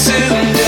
soon.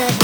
You're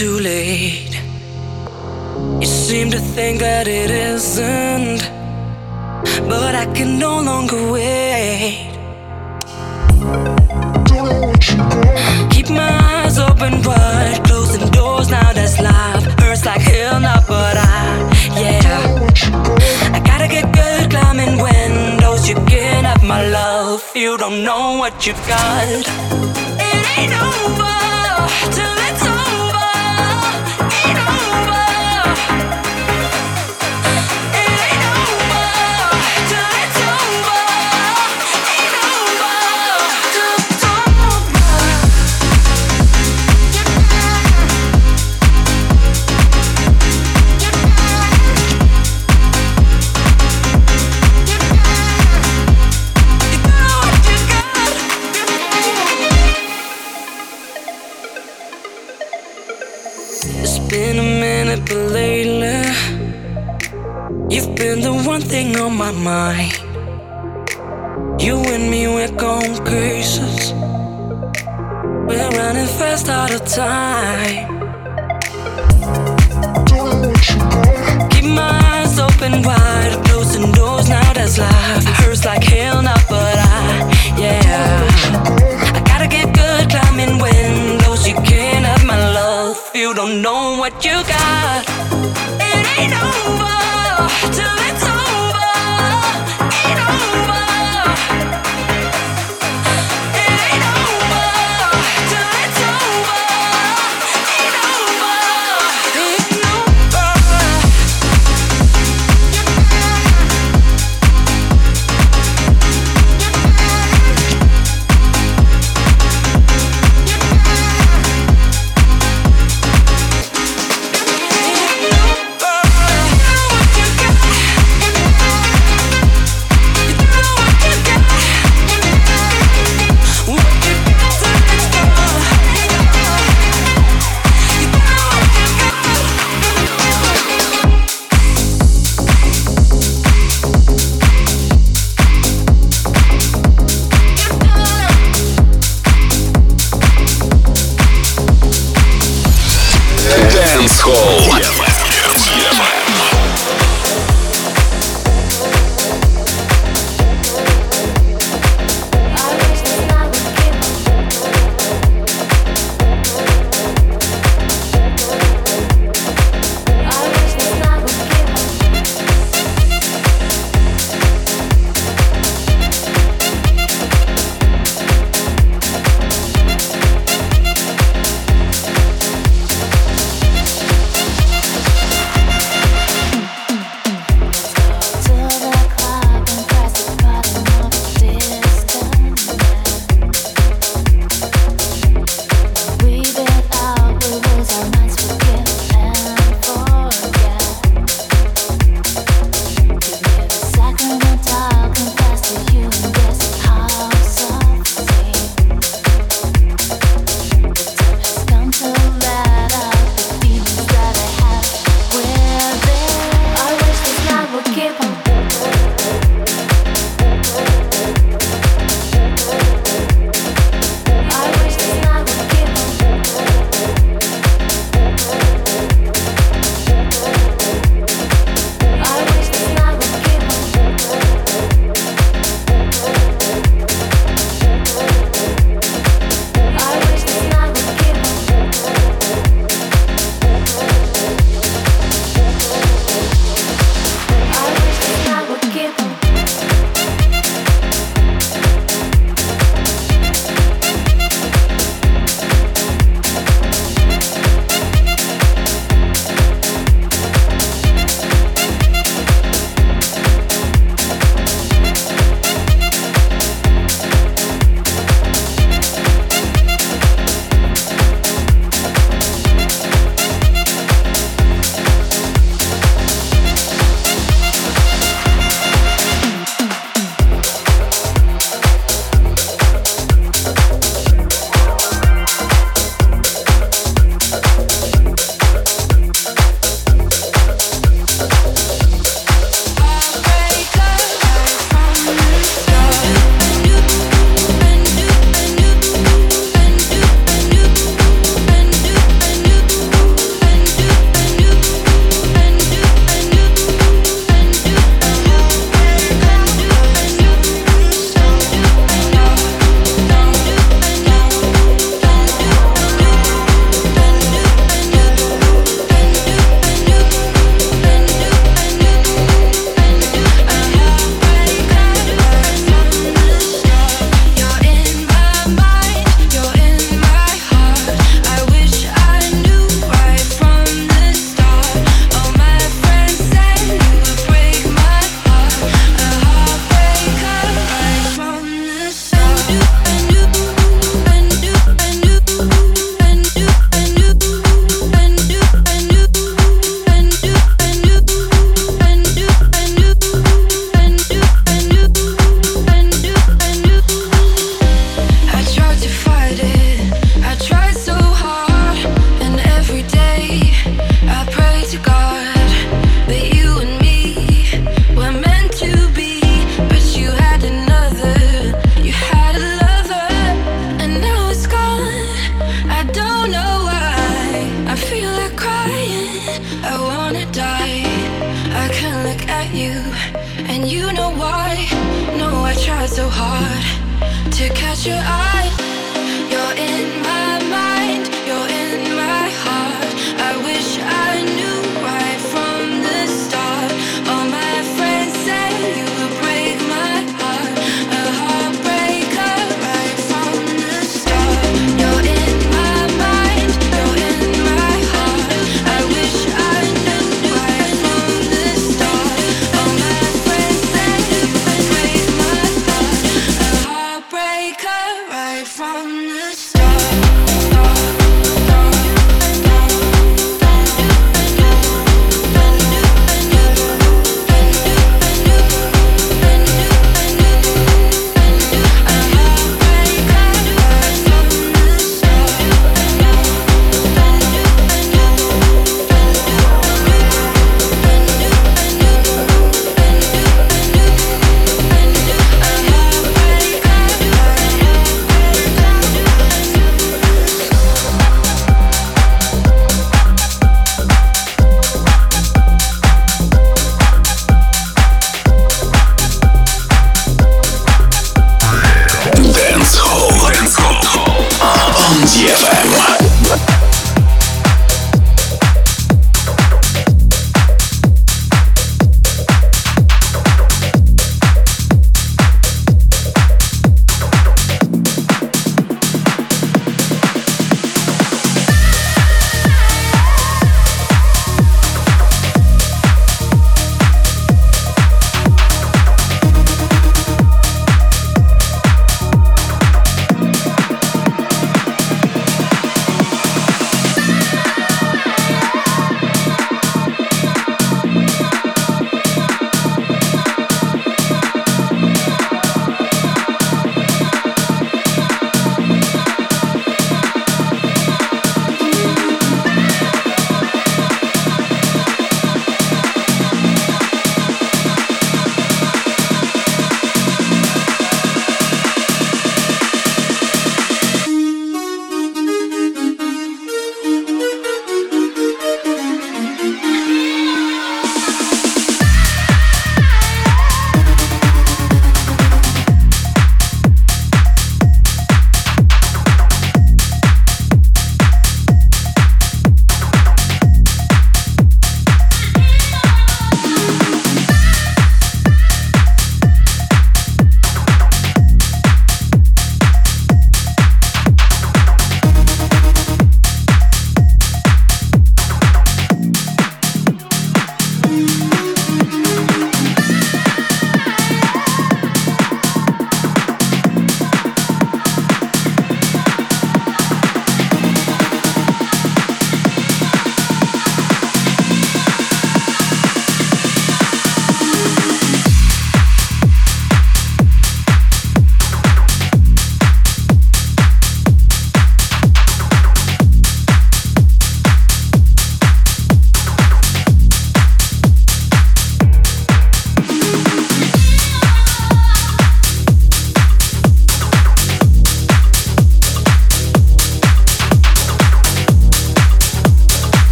too late. You seem to think that it isn't, but I can no longer wait. Keep my eyes open wide, closing doors now that's life. Hurts like hell now, but I, yeah. I gotta get good climbing windows. You get up, my love. You don't know what you've got. It ain't over till. don't know what you got. It ain't over.